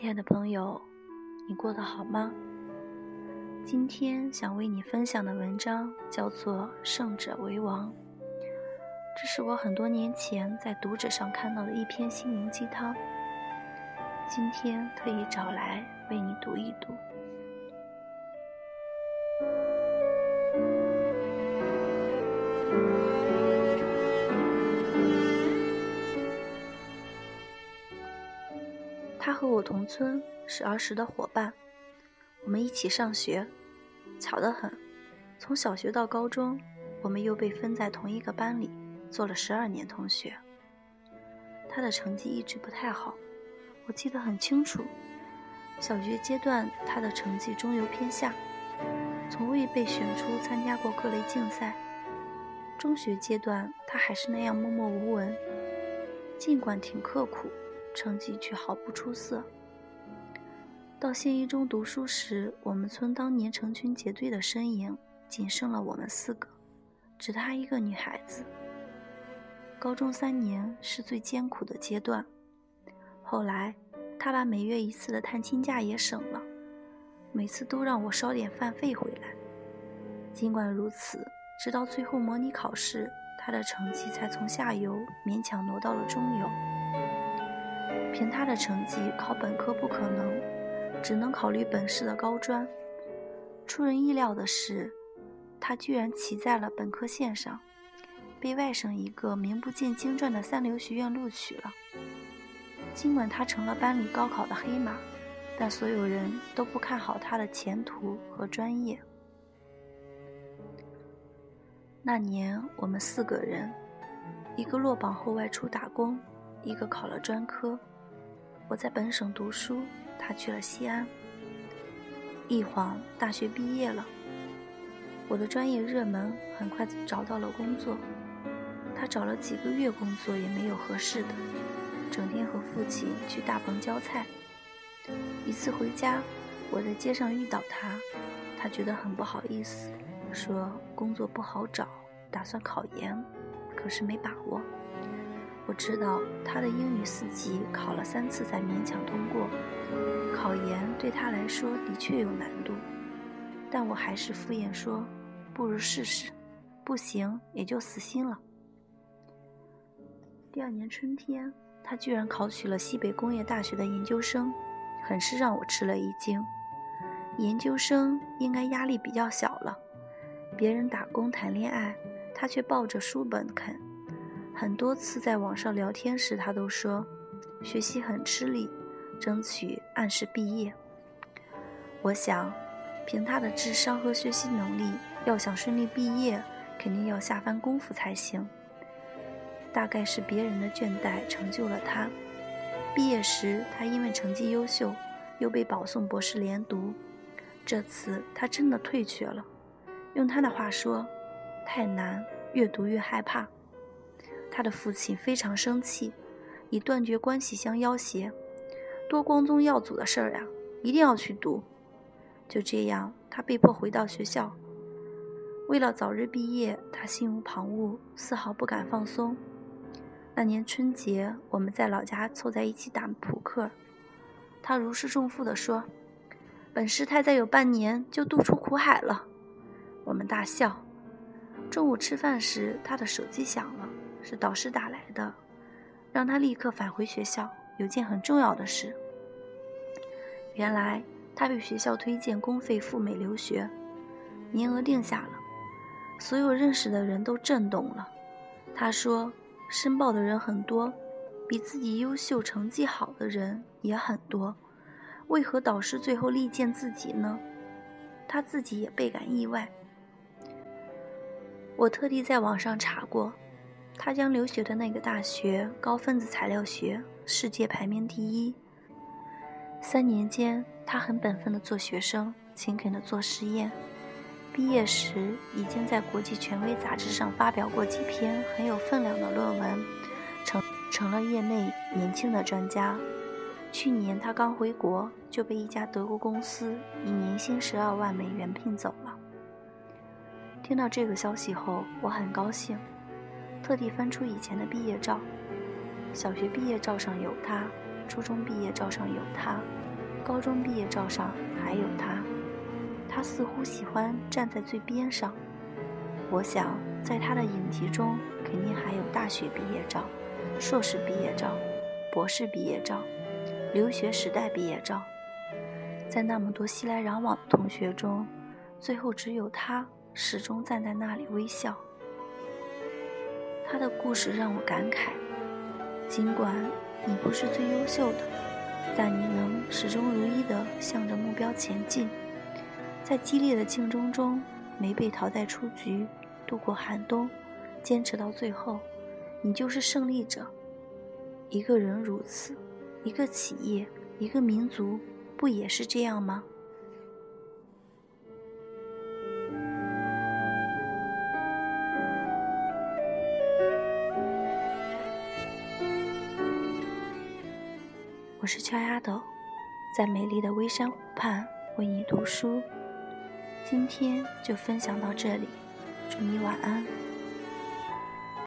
亲爱的朋友，你过得好吗？今天想为你分享的文章叫做《胜者为王》，这是我很多年前在读者上看到的一篇心灵鸡汤，今天特意找来为你读一读。他和我同村，是儿时的伙伴，我们一起上学。巧得很，从小学到高中，我们又被分在同一个班里，做了十二年同学。他的成绩一直不太好，我记得很清楚。小学阶段，他的成绩中游偏下，从未被选出参加过各类竞赛。中学阶段，他还是那样默默无闻，尽管挺刻苦。成绩却毫不出色。到县一中读书时，我们村当年成群结队的身影仅剩了我们四个，只她一个女孩子。高中三年是最艰苦的阶段，后来她把每月一次的探亲假也省了，每次都让我捎点饭费回来。尽管如此，直到最后模拟考试，她的成绩才从下游勉强挪到了中游。凭他的成绩考本科不可能，只能考虑本市的高专。出人意料的是，他居然骑在了本科线上，被外省一个名不见经传的三流学院录取了。尽管他成了班里高考的黑马，但所有人都不看好他的前途和专业。那年我们四个人，一个落榜后外出打工，一个考了专科。我在本省读书，他去了西安。一晃大学毕业了，我的专业热门，很快找到了工作。他找了几个月工作也没有合适的，整天和父亲去大棚浇菜。一次回家，我在街上遇到他，他觉得很不好意思，说工作不好找，打算考研，可是没把握。我知道他的英语四级考了三次才勉强通过，考研对他来说的确有难度，但我还是敷衍说：“不如试试，不行也就死心了。”第二年春天，他居然考取了西北工业大学的研究生，很是让我吃了一惊。研究生应该压力比较小了，别人打工谈恋爱，他却抱着书本啃。很多次在网上聊天时，他都说学习很吃力，争取按时毕业。我想，凭他的智商和学习能力，要想顺利毕业，肯定要下番功夫才行。大概是别人的倦怠成就了他。毕业时，他因为成绩优秀，又被保送博士连读。这次他真的退学了。用他的话说：“太难，越读越害怕。”他的父亲非常生气，以断绝关系相要挟，多光宗耀祖的事儿呀，一定要去读。就这样，他被迫回到学校。为了早日毕业，他心无旁骛，丝毫不敢放松。那年春节，我们在老家凑在一起打扑克，他如释重负地说：“本师太再有半年就渡出苦海了。”我们大笑。中午吃饭时，他的手机响了。是导师打来的，让他立刻返回学校，有件很重要的事。原来他被学校推荐公费赴美留学，名额定下了，所有认识的人都震动了。他说，申报的人很多，比自己优秀、成绩好的人也很多，为何导师最后力荐自己呢？他自己也倍感意外。我特地在网上查过。他将留学的那个大学高分子材料学世界排名第一。三年间，他很本分地做学生，勤恳地做实验。毕业时，已经在国际权威杂志上发表过几篇很有分量的论文，成成了业内年轻的专家。去年他刚回国，就被一家德国公司以年薪十二万美元聘走了。听到这个消息后，我很高兴。特地翻出以前的毕业照，小学毕业照上有他，初中毕业照上有他，高中毕业照上还有他，他似乎喜欢站在最边上。我想，在他的影集中，肯定还有大学毕业照、硕士毕业照、博士毕业照、留学时代毕业照。在那么多熙来攘往的同学中，最后只有他始终站在那里微笑。他的故事让我感慨：尽管你不是最优秀的，但你能始终如一地向着目标前进，在激烈的竞争中没被淘汰出局。度过寒冬，坚持到最后，你就是胜利者。一个人如此，一个企业，一个民族，不也是这样吗？我是俏丫头，在美丽的微山湖畔为你读书。今天就分享到这里。祝你晚安。